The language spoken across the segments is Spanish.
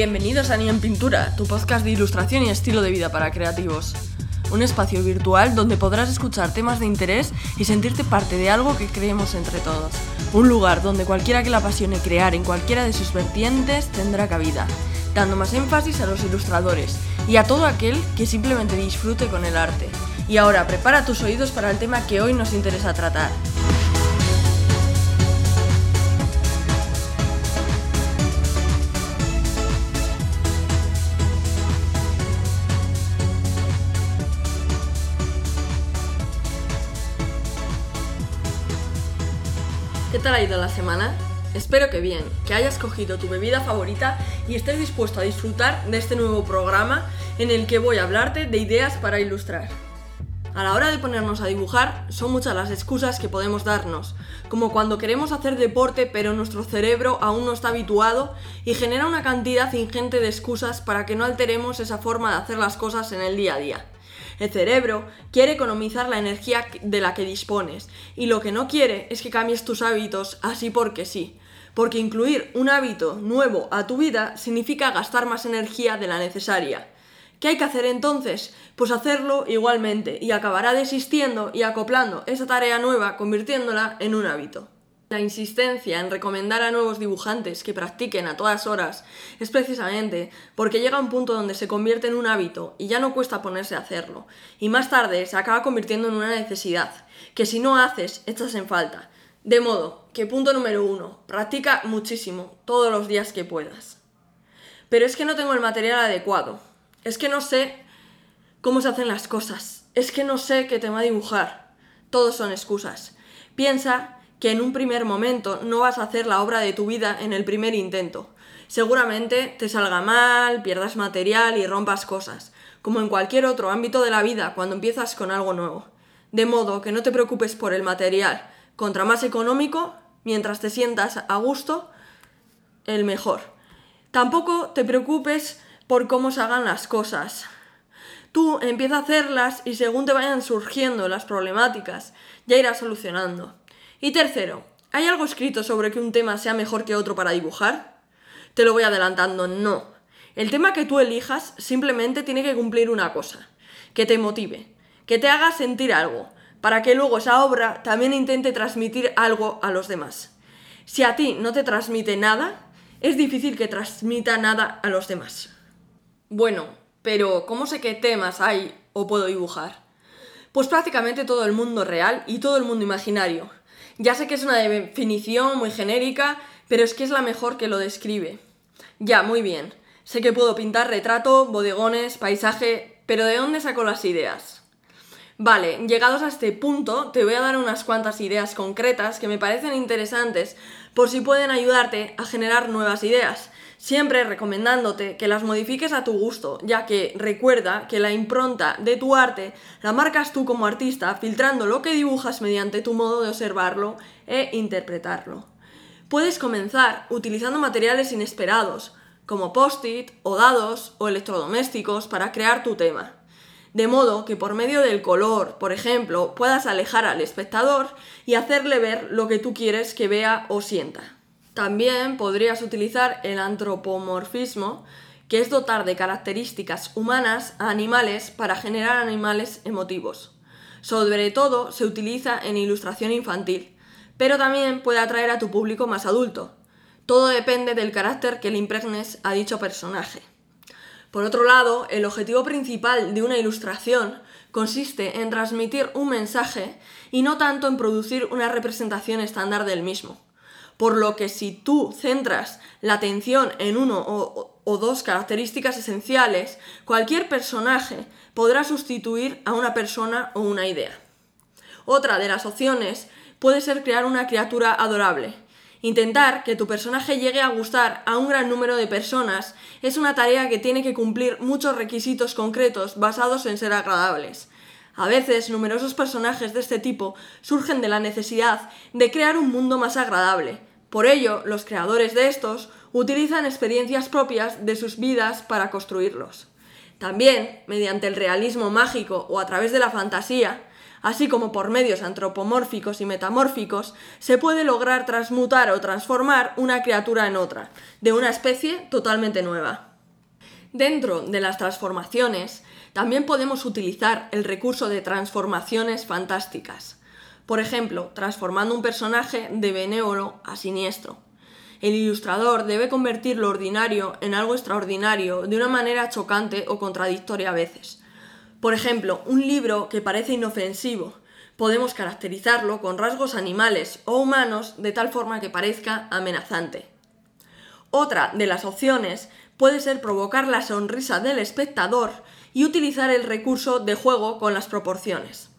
Bienvenidos a Ni en Pintura, tu podcast de ilustración y estilo de vida para creativos. Un espacio virtual donde podrás escuchar temas de interés y sentirte parte de algo que creemos entre todos. Un lugar donde cualquiera que le apasione crear en cualquiera de sus vertientes tendrá cabida, dando más énfasis a los ilustradores y a todo aquel que simplemente disfrute con el arte. Y ahora prepara tus oídos para el tema que hoy nos interesa tratar. Tal ha ido la semana? Espero que bien, que hayas cogido tu bebida favorita y estés dispuesto a disfrutar de este nuevo programa en el que voy a hablarte de ideas para ilustrar. A la hora de ponernos a dibujar, son muchas las excusas que podemos darnos, como cuando queremos hacer deporte pero nuestro cerebro aún no está habituado y genera una cantidad ingente de excusas para que no alteremos esa forma de hacer las cosas en el día a día. El cerebro quiere economizar la energía de la que dispones y lo que no quiere es que cambies tus hábitos así porque sí. Porque incluir un hábito nuevo a tu vida significa gastar más energía de la necesaria. ¿Qué hay que hacer entonces? Pues hacerlo igualmente y acabará desistiendo y acoplando esa tarea nueva convirtiéndola en un hábito. La insistencia en recomendar a nuevos dibujantes que practiquen a todas horas es precisamente porque llega un punto donde se convierte en un hábito y ya no cuesta ponerse a hacerlo, y más tarde se acaba convirtiendo en una necesidad, que si no haces, echas en falta. De modo que punto número uno, practica muchísimo, todos los días que puedas. Pero es que no tengo el material adecuado, es que no sé cómo se hacen las cosas, es que no sé qué tema dibujar. Todos son excusas. Piensa que en un primer momento no vas a hacer la obra de tu vida en el primer intento. Seguramente te salga mal, pierdas material y rompas cosas, como en cualquier otro ámbito de la vida cuando empiezas con algo nuevo. De modo que no te preocupes por el material. Contra más económico, mientras te sientas a gusto, el mejor. Tampoco te preocupes por cómo se hagan las cosas. Tú empieza a hacerlas y según te vayan surgiendo las problemáticas, ya irás solucionando. Y tercero, ¿hay algo escrito sobre que un tema sea mejor que otro para dibujar? Te lo voy adelantando, no. El tema que tú elijas simplemente tiene que cumplir una cosa, que te motive, que te haga sentir algo, para que luego esa obra también intente transmitir algo a los demás. Si a ti no te transmite nada, es difícil que transmita nada a los demás. Bueno, pero ¿cómo sé qué temas hay o puedo dibujar? Pues prácticamente todo el mundo real y todo el mundo imaginario. Ya sé que es una definición muy genérica, pero es que es la mejor que lo describe. Ya, muy bien. Sé que puedo pintar retrato, bodegones, paisaje, pero ¿de dónde saco las ideas? Vale, llegados a este punto, te voy a dar unas cuantas ideas concretas que me parecen interesantes por si pueden ayudarte a generar nuevas ideas siempre recomendándote que las modifiques a tu gusto, ya que recuerda que la impronta de tu arte la marcas tú como artista, filtrando lo que dibujas mediante tu modo de observarlo e interpretarlo. Puedes comenzar utilizando materiales inesperados, como post-it o dados o electrodomésticos para crear tu tema. De modo que por medio del color, por ejemplo, puedas alejar al espectador y hacerle ver lo que tú quieres que vea o sienta. También podrías utilizar el antropomorfismo, que es dotar de características humanas a animales para generar animales emotivos. Sobre todo se utiliza en ilustración infantil, pero también puede atraer a tu público más adulto. Todo depende del carácter que le impregnes a dicho personaje. Por otro lado, el objetivo principal de una ilustración consiste en transmitir un mensaje y no tanto en producir una representación estándar del mismo por lo que si tú centras la atención en uno o, dos características esenciales, cualquier personaje podrá sustituir a una persona o una idea. Otra de las opciones puede ser crear una criatura adorable. Intentar que tu personaje llegue a gustar a un gran número de personas es una tarea que tiene que cumplir muchos requisitos concretos basados en ser agradables. A veces, numerosos personajes de este tipo surgen de la necesidad de crear un mundo más agradable, por ello, los creadores de estos utilizan experiencias propias de sus vidas para construirlos. También, mediante el realismo mágico o a través de la fantasía, así como por medios antropomórficos y metamórficos, se puede lograr transmutar o transformar una criatura en otra, de una especie totalmente nueva. Dentro de las transformaciones, también podemos utilizar el recurso de transformaciones fantásticas. Por ejemplo, transformando un personaje de benévolo a siniestro. El ilustrador debe convertir lo ordinario en algo extraordinario de una manera chocante o contradictoria a veces. Por ejemplo, un libro que parece inofensivo, podemos caracterizarlo con rasgos animales o humanos de tal forma que parezca amenazante. Otra de las opciones puede ser provocar la sonrisa del espectador y utilizar el recurso de juego con las proporciones.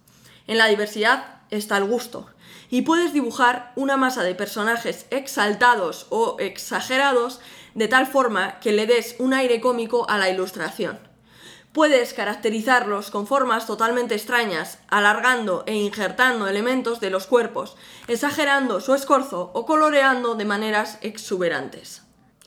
En la diversidad está el gusto, y puedes dibujar una masa de personajes exaltados o exagerados de tal forma que le des un aire cómico a la ilustración. Puedes caracterizarlos con formas totalmente extrañas, alargando e injertando elementos de los cuerpos, exagerando su escorzo o coloreando de maneras exuberantes.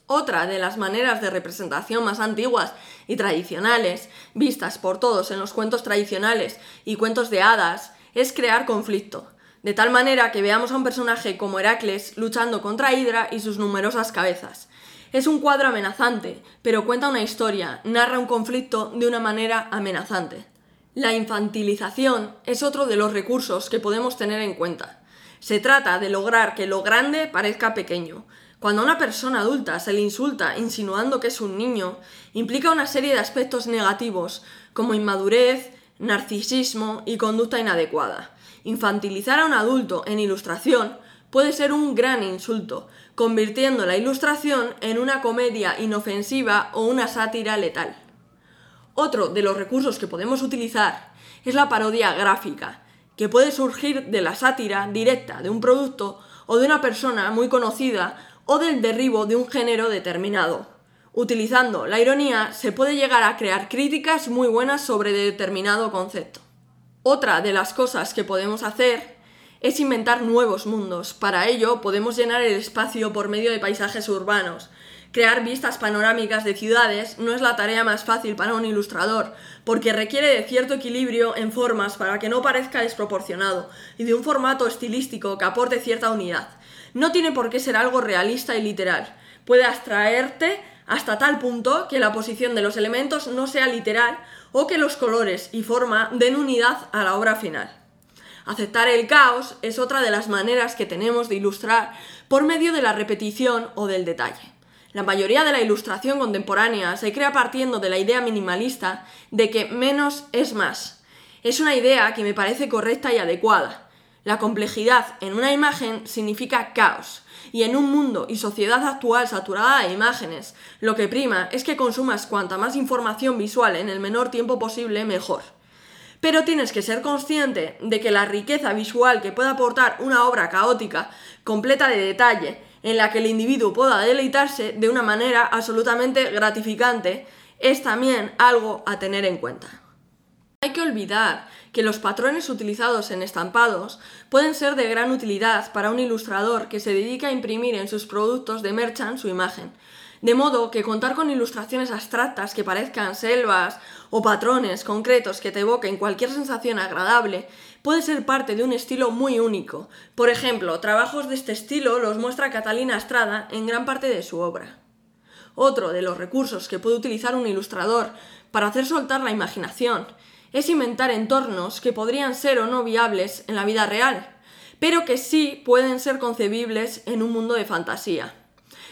Otra de las maneras de representación más antiguas y tradicionales, vistas por todos en los cuentos tradicionales y cuentos de hadas, es crear conflicto, de tal manera que veamos a un personaje como Heracles luchando contra Hydra y sus numerosas cabezas. Es un cuadro amenazante, pero cuenta una historia, narra un conflicto de una manera amenazante. La infantilización es otro de los recursos que podemos tener en cuenta. Se trata de lograr que lo grande parezca pequeño, cuando a una persona adulta se le insulta insinuando que es un niño, implica una serie de aspectos negativos, como inmadurez, narcisismo y conducta inadecuada. Infantilizar a un adulto en ilustración puede ser un gran insulto, convirtiendo la ilustración en una comedia inofensiva o una sátira letal. Otro de los recursos que podemos utilizar es la parodia gráfica, que puede surgir de la sátira directa de un producto o de una persona muy conocida o del derribo de un género determinado. Utilizando la ironía se puede llegar a crear críticas muy buenas sobre determinado concepto. Otra de las cosas que podemos hacer es inventar nuevos mundos. Para ello podemos llenar el espacio por medio de paisajes urbanos. Crear vistas panorámicas de ciudades no es la tarea más fácil para un ilustrador, porque requiere de cierto equilibrio en formas para que no parezca desproporcionado, y de un formato estilístico que aporte cierta unidad. No tiene por qué ser algo realista y literal. Puede abstraerte hasta tal punto que la posición de los elementos no sea literal o que los colores y forma den unidad a la obra final. Aceptar el caos es otra de las maneras que tenemos de ilustrar por medio de la repetición o del detalle. La mayoría de la ilustración contemporánea se crea partiendo de la idea minimalista de que menos es más. Es una idea que me parece correcta y adecuada, la complejidad en una imagen significa caos, y en un mundo y sociedad actual saturada de imágenes, lo que prima es que consumas cuanta más información visual en el menor tiempo posible, mejor. Pero tienes que ser consciente de que la riqueza visual que puede aportar una obra caótica, completa de detalle, en la que el individuo pueda deleitarse de una manera absolutamente gratificante, es también algo a tener en cuenta. Hay que olvidar que los patrones utilizados en estampados pueden ser de gran utilidad para un ilustrador que se dedica a imprimir en sus productos de merchant su imagen. De modo que contar con ilustraciones abstractas que parezcan selvas o patrones concretos que te evoquen cualquier sensación agradable puede ser parte de un estilo muy único. Por ejemplo, trabajos de este estilo los muestra Catalina Estrada en gran parte de su obra. Otro de los recursos que puede utilizar un ilustrador para hacer soltar la imaginación es inventar entornos que podrían ser o no viables en la vida real, pero que sí pueden ser concebibles en un mundo de fantasía.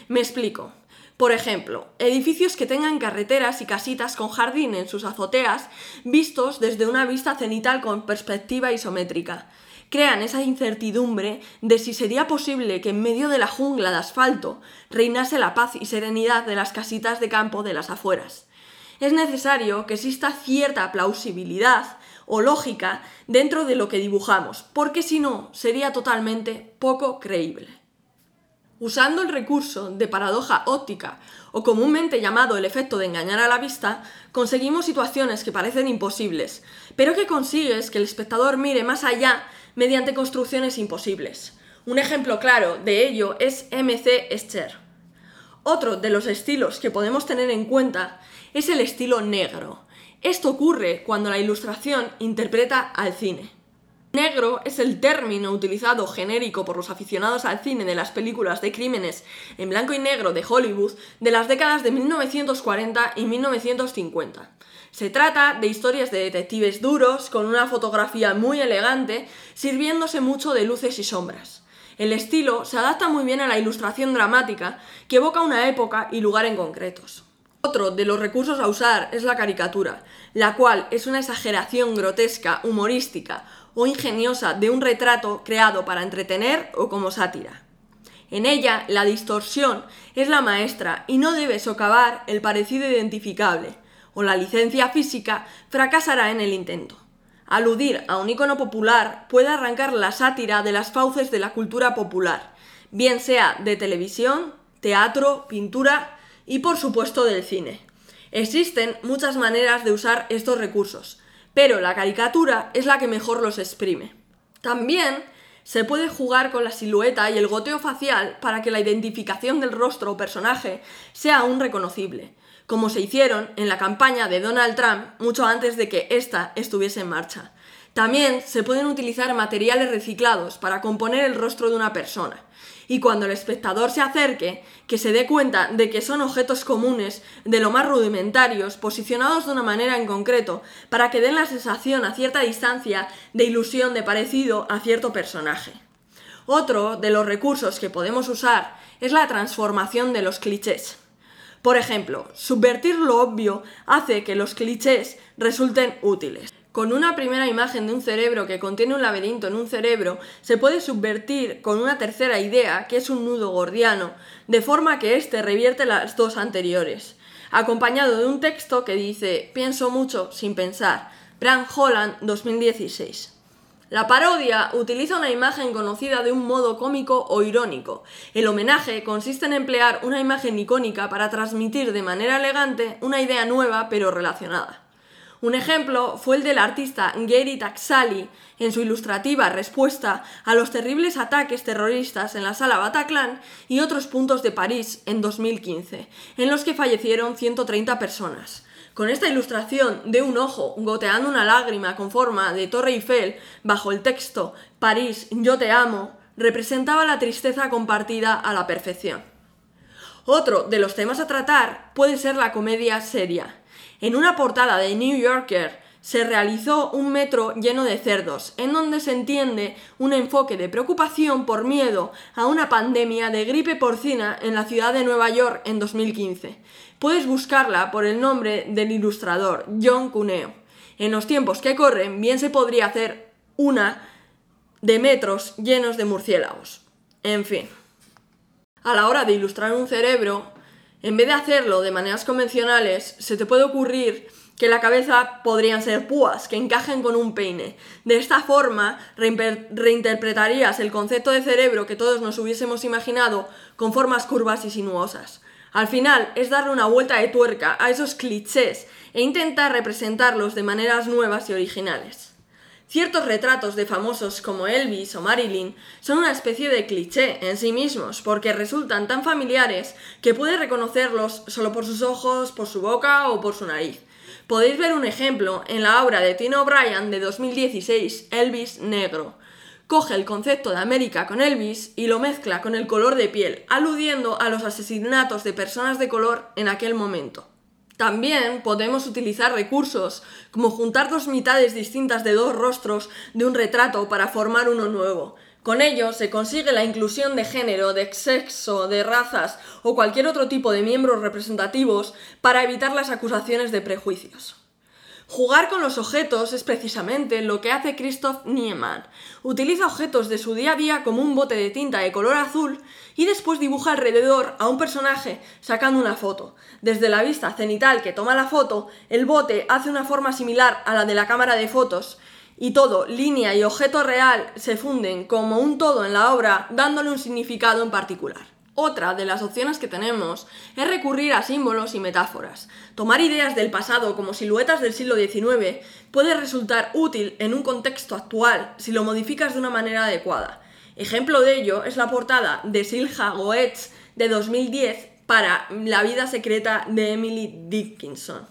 Me explico. Por ejemplo, edificios que tengan carreteras y casitas con jardín en sus azoteas vistos desde una vista cenital con perspectiva isométrica. Crean esa incertidumbre de si sería posible que en medio de la jungla de asfalto reinase la paz y serenidad de las casitas de campo de las afueras es necesario que exista cierta plausibilidad o lógica dentro de lo que dibujamos, porque si no sería totalmente poco creíble. Usando el recurso de paradoja óptica, o comúnmente llamado el efecto de engañar a la vista, conseguimos situaciones que parecen imposibles, pero que consigues que el espectador mire más allá mediante construcciones imposibles. Un ejemplo claro de ello es MC Escher. Otro de los estilos que podemos tener en cuenta es el estilo negro. Esto ocurre cuando la ilustración interpreta al cine. Negro es el término utilizado genérico por los aficionados al cine de las películas de crímenes en blanco y negro de Hollywood de las décadas de 1940 y 1950. Se trata de historias de detectives duros, con una fotografía muy elegante, sirviéndose mucho de luces y sombras. El estilo se adapta muy bien a la ilustración dramática, que evoca una época y lugar en concretos. Otro de los recursos a usar es la caricatura, la cual es una exageración grotesca, humorística o ingeniosa de un retrato creado para entretener o como sátira. En ella, la distorsión es la maestra y no debe socavar el parecido identificable, o la licencia física fracasará en el intento. Aludir a un icono popular puede arrancar la sátira de las fauces de la cultura popular, bien sea de televisión, teatro, pintura y por supuesto del cine. Existen muchas maneras de usar estos recursos, pero la caricatura es la que mejor los exprime. También se puede jugar con la silueta y el goteo facial para que la identificación del rostro o personaje sea aún reconocible, como se hicieron en la campaña de Donald Trump mucho antes de que ésta estuviese en marcha. También se pueden utilizar materiales reciclados para componer el rostro de una persona. Y cuando el espectador se acerque, que se dé cuenta de que son objetos comunes, de lo más rudimentarios, posicionados de una manera en concreto, para que den la sensación a cierta distancia de ilusión de parecido a cierto personaje. Otro de los recursos que podemos usar es la transformación de los clichés. Por ejemplo, subvertir lo obvio hace que los clichés resulten útiles. Con una primera imagen de un cerebro que contiene un laberinto en un cerebro, se puede subvertir con una tercera idea, que es un nudo gordiano, de forma que éste revierte las dos anteriores, acompañado de un texto que dice pienso mucho sin pensar. Bram Holland 2016. La parodia utiliza una imagen conocida de un modo cómico o irónico. El homenaje consiste en emplear una imagen icónica para transmitir de manera elegante una idea nueva pero relacionada. Un ejemplo fue el del artista Gary Taxali en su ilustrativa respuesta a los terribles ataques terroristas en la sala Bataclan y otros puntos de París en 2015, en los que fallecieron 130 personas. Con esta ilustración de un ojo goteando una lágrima con forma de Torre Eiffel bajo el texto París, yo te amo, representaba la tristeza compartida a la perfección. Otro de los temas a tratar puede ser la comedia seria. En una portada de New Yorker se realizó un metro lleno de cerdos, en donde se entiende un enfoque de preocupación por miedo a una pandemia de gripe porcina en la ciudad de Nueva York en 2015. Puedes buscarla por el nombre del ilustrador, John Cuneo. En los tiempos que corren, bien se podría hacer una de metros llenos de murciélagos. En fin. A la hora de ilustrar un cerebro, en vez de hacerlo de maneras convencionales, se te puede ocurrir que la cabeza podrían ser púas que encajen con un peine. De esta forma reinterpretarías el concepto de cerebro que todos nos hubiésemos imaginado con formas curvas y sinuosas. Al final es darle una vuelta de tuerca a esos clichés e intentar representarlos de maneras nuevas y originales. Ciertos retratos de famosos como Elvis o Marilyn son una especie de cliché en sí mismos, porque resultan tan familiares que puedes reconocerlos solo por sus ojos, por su boca o por su nariz. Podéis ver un ejemplo en la obra de Tino O'Brien de 2016, Elvis Negro. Coge el concepto de América con Elvis y lo mezcla con el color de piel, aludiendo a los asesinatos de personas de color en aquel momento. También podemos utilizar recursos como juntar dos mitades distintas de dos rostros de un retrato para formar uno nuevo. Con ello se consigue la inclusión de género, de sexo, de razas o cualquier otro tipo de miembros representativos para evitar las acusaciones de prejuicios. Jugar con los objetos es precisamente lo que hace Christoph Niemann. Utiliza objetos de su día a día como un bote de tinta de color azul y después dibuja alrededor a un personaje sacando una foto. Desde la vista cenital que toma la foto, el bote hace una forma similar a la de la cámara de fotos y todo, línea y objeto real, se funden como un todo en la obra, dándole un significado en particular. Otra de las opciones que tenemos es recurrir a símbolos y metáforas. Tomar ideas del pasado como siluetas del siglo XIX puede resultar útil en un contexto actual si lo modificas de una manera adecuada. Ejemplo de ello es la portada de Silja Goetz de 2010 para La vida secreta de Emily Dickinson.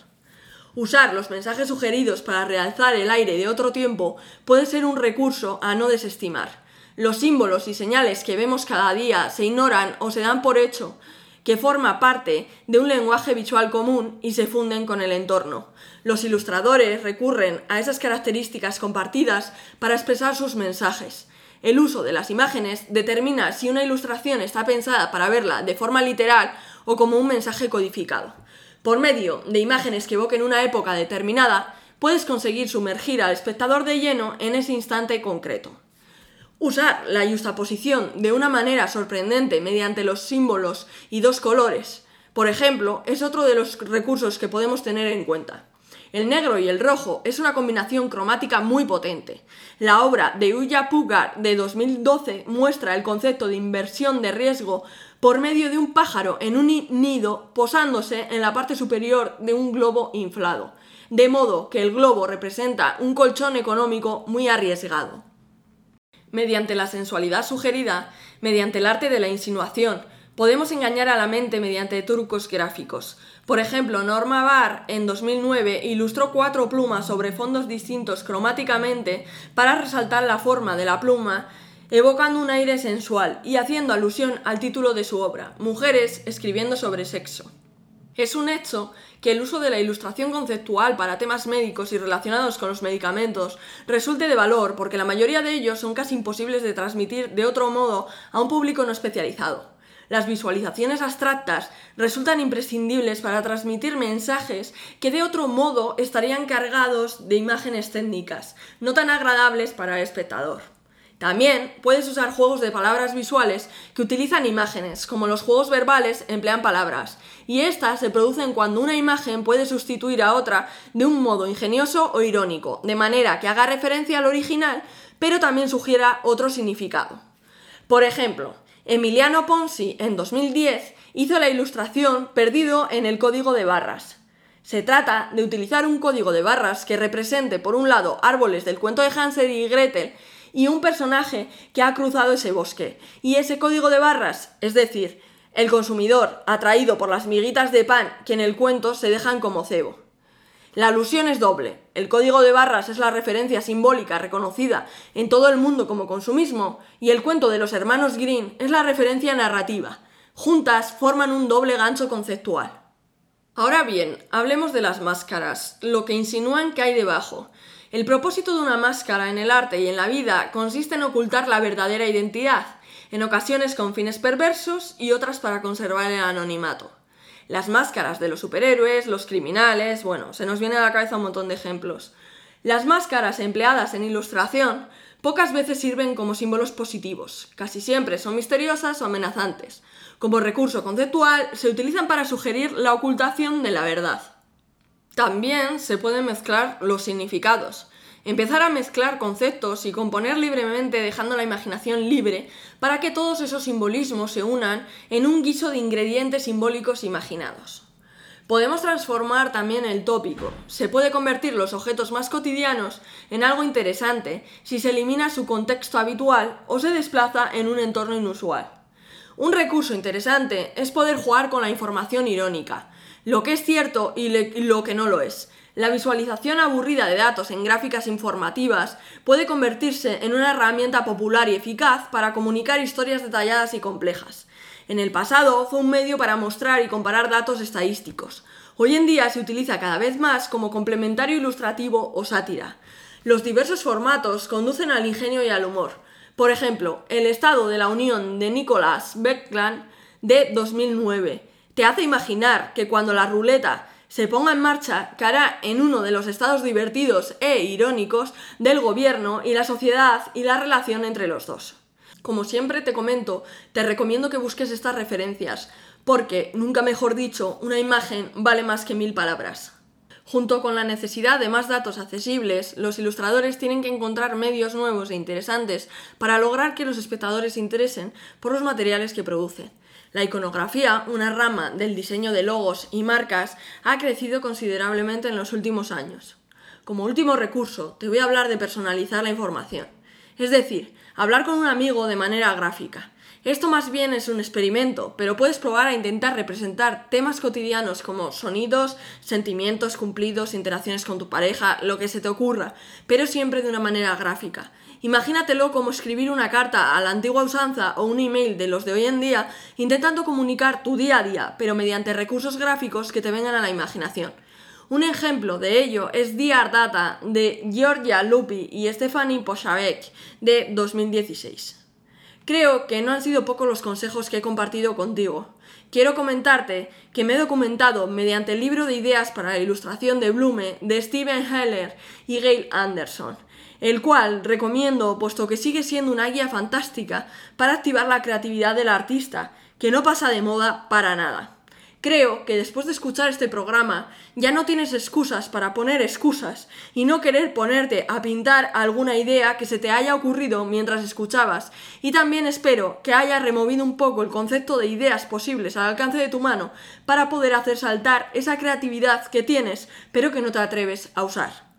Usar los mensajes sugeridos para realzar el aire de otro tiempo puede ser un recurso a no desestimar. Los símbolos y señales que vemos cada día se ignoran o se dan por hecho que forma parte de un lenguaje visual común y se funden con el entorno. Los ilustradores recurren a esas características compartidas para expresar sus mensajes. El uso de las imágenes determina si una ilustración está pensada para verla de forma literal o como un mensaje codificado. Por medio de imágenes que evoquen una época determinada, puedes conseguir sumergir al espectador de lleno en ese instante concreto. Usar la justaposición de una manera sorprendente mediante los símbolos y dos colores, por ejemplo, es otro de los recursos que podemos tener en cuenta. El negro y el rojo es una combinación cromática muy potente. La obra de Uya Pugar de 2012 muestra el concepto de inversión de riesgo por medio de un pájaro en un nido posándose en la parte superior de un globo inflado, de modo que el globo representa un colchón económico muy arriesgado. Mediante la sensualidad sugerida, mediante el arte de la insinuación, Podemos engañar a la mente mediante trucos gráficos. Por ejemplo, Norma Barr en 2009 ilustró cuatro plumas sobre fondos distintos cromáticamente para resaltar la forma de la pluma, evocando un aire sensual y haciendo alusión al título de su obra, Mujeres escribiendo sobre sexo. Es un hecho que el uso de la ilustración conceptual para temas médicos y relacionados con los medicamentos resulte de valor porque la mayoría de ellos son casi imposibles de transmitir de otro modo a un público no especializado las visualizaciones abstractas resultan imprescindibles para transmitir mensajes que de otro modo estarían cargados de imágenes técnicas, no tan agradables para el espectador. También puedes usar juegos de palabras visuales que utilizan imágenes, como los juegos verbales emplean palabras, y estas se producen cuando una imagen puede sustituir a otra de un modo ingenioso o irónico, de manera que haga referencia al original, pero también sugiera otro significado. Por ejemplo, Emiliano Ponzi, en 2010, hizo la ilustración Perdido en el código de barras. Se trata de utilizar un código de barras que represente, por un lado, árboles del cuento de Hansel y Gretel y un personaje que ha cruzado ese bosque. Y ese código de barras, es decir, el consumidor atraído por las miguitas de pan que en el cuento se dejan como cebo. La alusión es doble. El código de barras es la referencia simbólica reconocida en todo el mundo como consumismo y el cuento de los hermanos Green es la referencia narrativa. Juntas forman un doble gancho conceptual. Ahora bien, hablemos de las máscaras, lo que insinúan que hay debajo. El propósito de una máscara en el arte y en la vida consiste en ocultar la verdadera identidad, en ocasiones con fines perversos y otras para conservar el anonimato las máscaras de los superhéroes, los criminales, bueno, se nos viene a la cabeza un montón de ejemplos. Las máscaras empleadas en ilustración pocas veces sirven como símbolos positivos, casi siempre son misteriosas o amenazantes. Como recurso conceptual se utilizan para sugerir la ocultación de la verdad. También se pueden mezclar los significados. Empezar a mezclar conceptos y componer libremente dejando la imaginación libre para que todos esos simbolismos se unan en un guiso de ingredientes simbólicos imaginados. Podemos transformar también el tópico. Se puede convertir los objetos más cotidianos en algo interesante si se elimina su contexto habitual o se desplaza en un entorno inusual. Un recurso interesante es poder jugar con la información irónica, lo que es cierto y lo que no lo es, la visualización aburrida de datos en gráficas informativas puede convertirse en una herramienta popular y eficaz para comunicar historias detalladas y complejas. En el pasado fue un medio para mostrar y comparar datos estadísticos. Hoy en día se utiliza cada vez más como complementario ilustrativo o sátira. Los diversos formatos conducen al ingenio y al humor. Por ejemplo, el Estado de la Unión de Nicolás Beckland de 2009 te hace imaginar que cuando la ruleta se ponga en marcha cara en uno de los estados divertidos e irónicos del gobierno y la sociedad y la relación entre los dos. Como siempre te comento, te recomiendo que busques estas referencias, porque, nunca mejor dicho, una imagen vale más que mil palabras. Junto con la necesidad de más datos accesibles, los ilustradores tienen que encontrar medios nuevos e interesantes para lograr que los espectadores se interesen por los materiales que producen. La iconografía, una rama del diseño de logos y marcas, ha crecido considerablemente en los últimos años. Como último recurso, te voy a hablar de personalizar la información. Es decir, hablar con un amigo de manera gráfica. Esto más bien es un experimento, pero puedes probar a intentar representar temas cotidianos como sonidos, sentimientos cumplidos, interacciones con tu pareja, lo que se te ocurra, pero siempre de una manera gráfica. Imagínatelo como escribir una carta a la antigua usanza o un email de los de hoy en día, intentando comunicar tu día a día, pero mediante recursos gráficos que te vengan a la imaginación. Un ejemplo de ello es Dear Data de Georgia Lupi y Stephanie Poshavek de 2016. Creo que no han sido pocos los consejos que he compartido contigo. Quiero comentarte que me he documentado mediante el libro de ideas para la ilustración de Blume de Steven Heller y Gail Anderson, el cual recomiendo puesto que sigue siendo una guía fantástica para activar la creatividad del artista, que no pasa de moda para nada. Creo que después de escuchar este programa ya no tienes excusas para poner excusas y no querer ponerte a pintar alguna idea que se te haya ocurrido mientras escuchabas. Y también espero que haya removido un poco el concepto de ideas posibles al alcance de tu mano para poder hacer saltar esa creatividad que tienes pero que no te atreves a usar.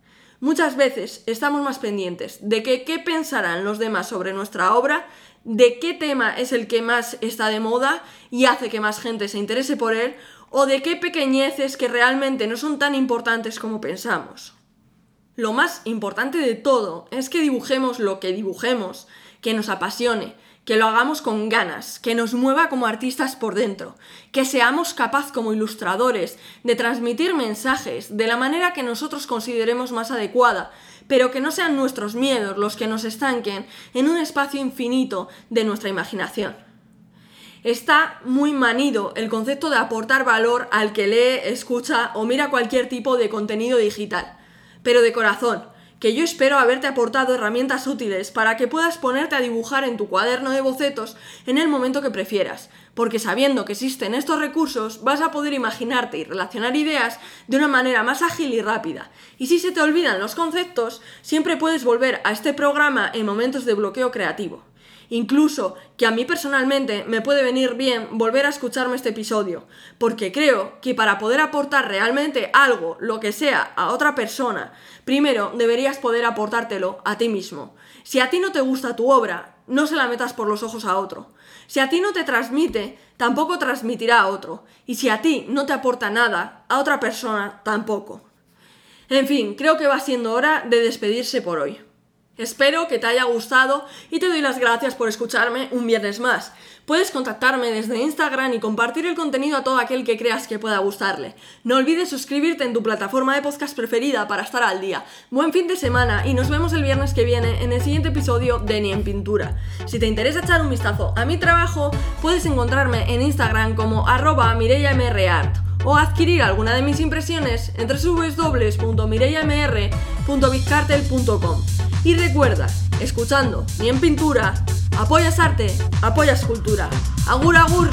Muchas veces estamos más pendientes de qué pensarán los demás sobre nuestra obra de qué tema es el que más está de moda y hace que más gente se interese por él, o de qué pequeñeces que realmente no son tan importantes como pensamos. Lo más importante de todo es que dibujemos lo que dibujemos, que nos apasione, que lo hagamos con ganas, que nos mueva como artistas por dentro, que seamos capaz como ilustradores de transmitir mensajes de la manera que nosotros consideremos más adecuada, pero que no sean nuestros miedos los que nos estanquen en un espacio infinito de nuestra imaginación. Está muy manido el concepto de aportar valor al que lee, escucha o mira cualquier tipo de contenido digital, pero de corazón, que yo espero haberte aportado herramientas útiles para que puedas ponerte a dibujar en tu cuaderno de bocetos en el momento que prefieras, porque sabiendo que existen estos recursos vas a poder imaginarte y relacionar ideas de una manera más ágil y rápida. Y si se te olvidan los conceptos, siempre puedes volver a este programa en momentos de bloqueo creativo. Incluso que a mí personalmente me puede venir bien volver a escucharme este episodio, porque creo que para poder aportar realmente algo, lo que sea, a otra persona, primero deberías poder aportártelo a ti mismo. Si a ti no te gusta tu obra, no se la metas por los ojos a otro. Si a ti no te transmite, tampoco transmitirá a otro. Y si a ti no te aporta nada, a otra persona tampoco. En fin, creo que va siendo hora de despedirse por hoy. Espero que te haya gustado y te doy las gracias por escucharme un viernes más. Puedes contactarme desde Instagram y compartir el contenido a todo aquel que creas que pueda gustarle. No olvides suscribirte en tu plataforma de podcast preferida para estar al día. Buen fin de semana y nos vemos el viernes que viene en el siguiente episodio de Ni en Pintura. Si te interesa echar un vistazo a mi trabajo, puedes encontrarme en Instagram como arroba o adquirir alguna de mis impresiones en www.mireyamr.bizcartel.com. Y recuerda, escuchando ni en pintura, apoyas arte, apoyas cultura. Agur, agur.